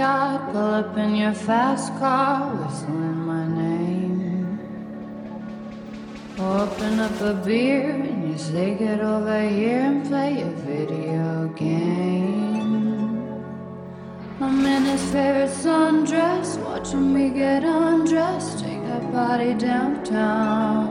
backyard, pull up in your fast car, whistling my name. Open up a beer and you say get over here and play a video game. I'm in his favorite sundress, watching me get undressed, take that body downtown.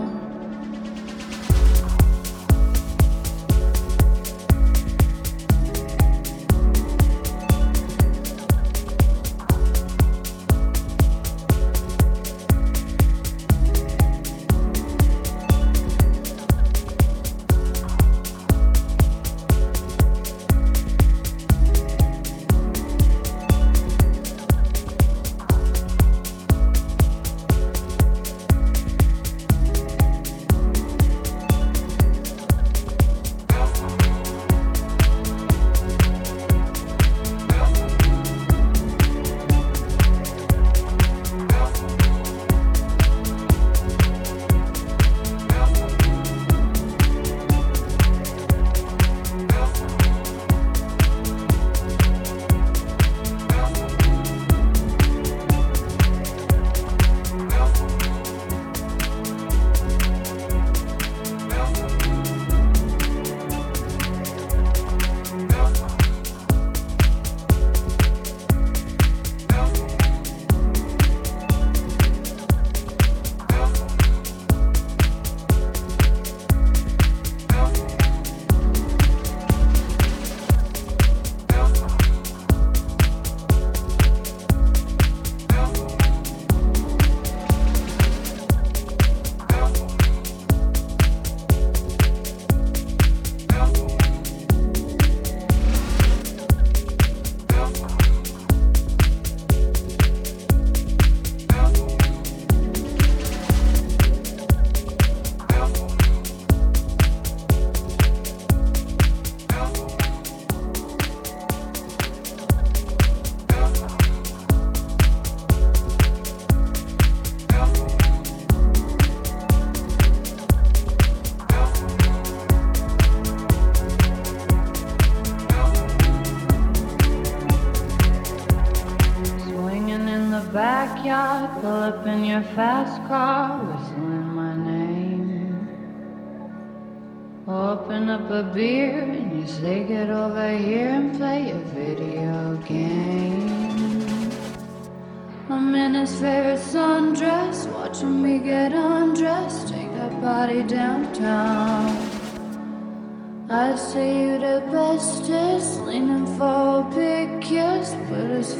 Bestest, leaning for a big kiss, put his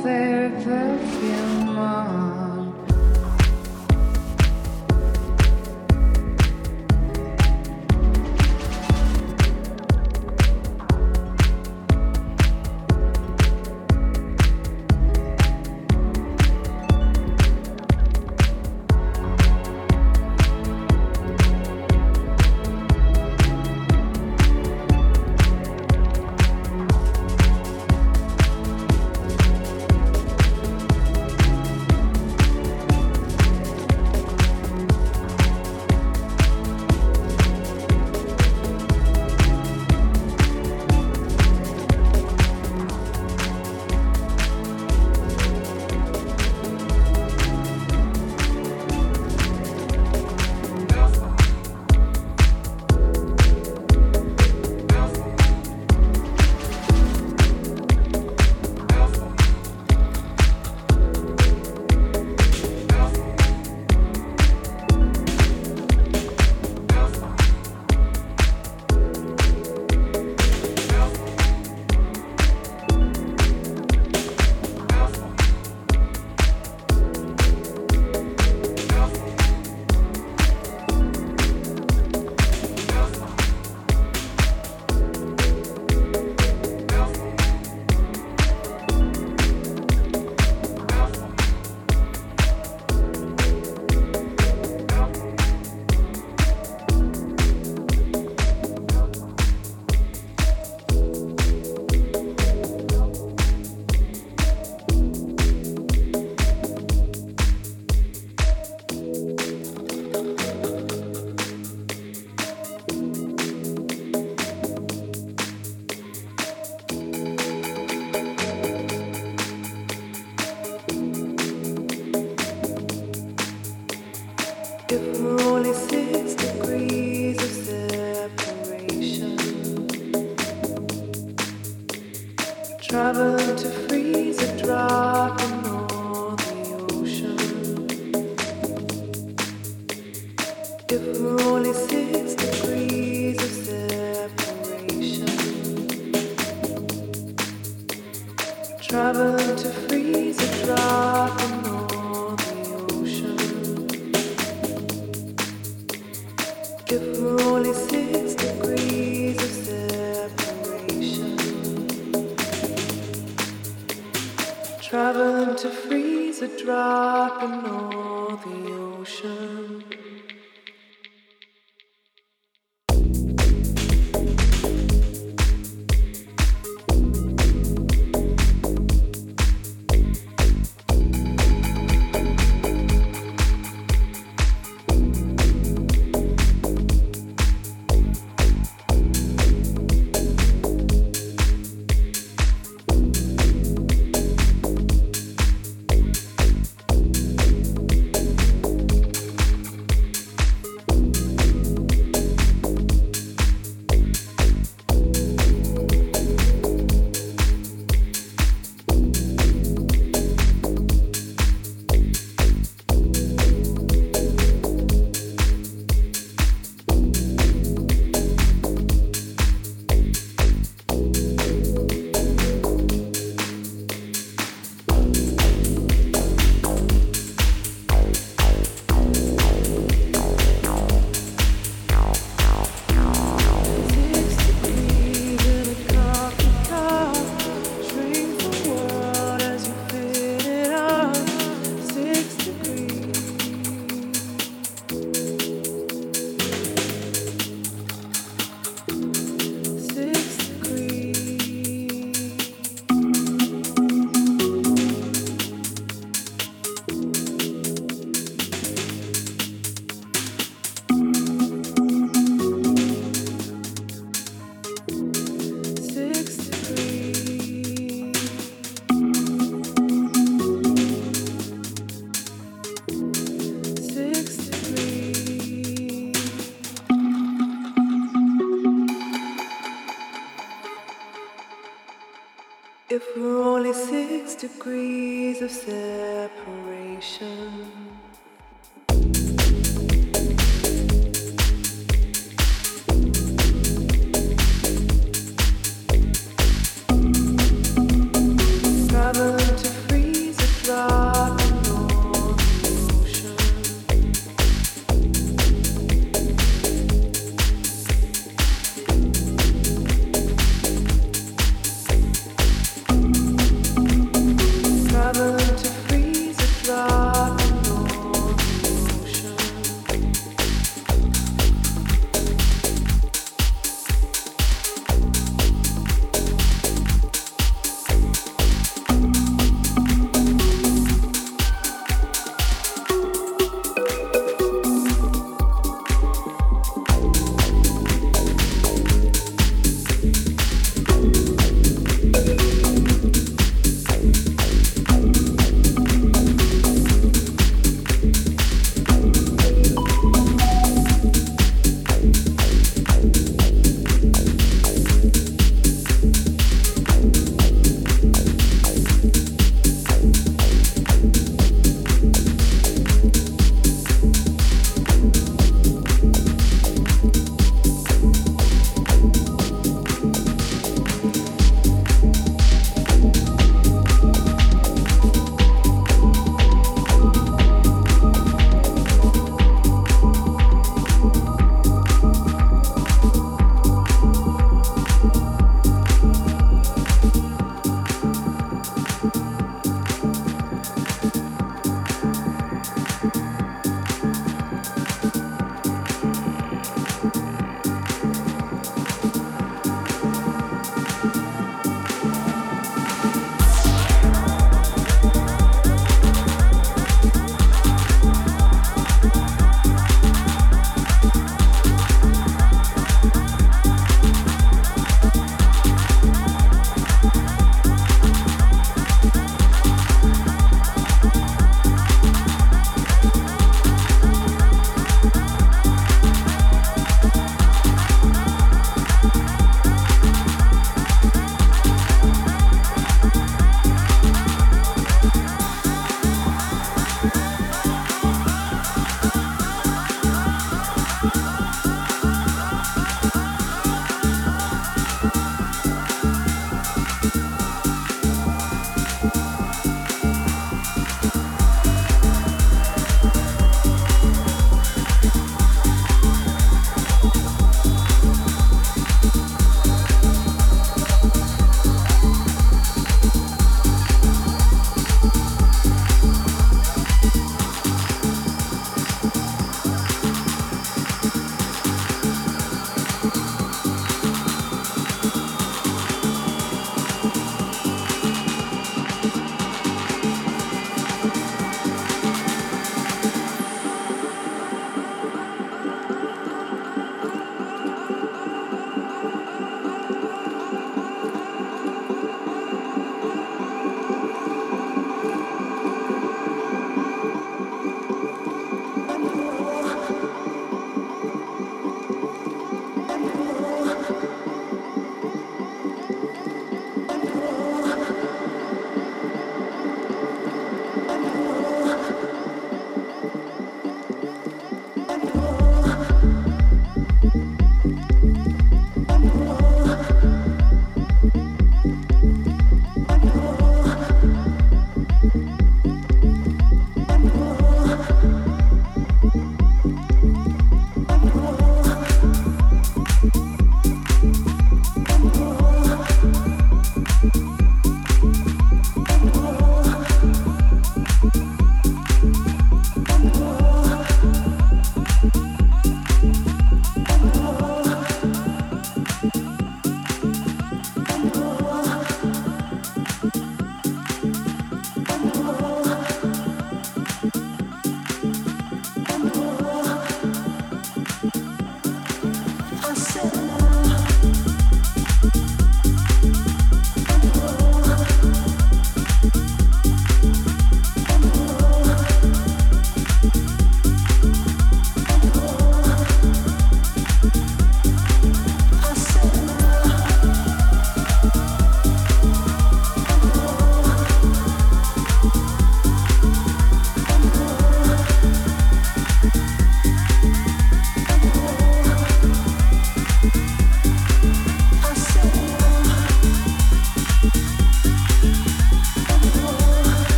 to of a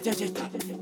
Tschüss.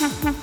Ha ha ha.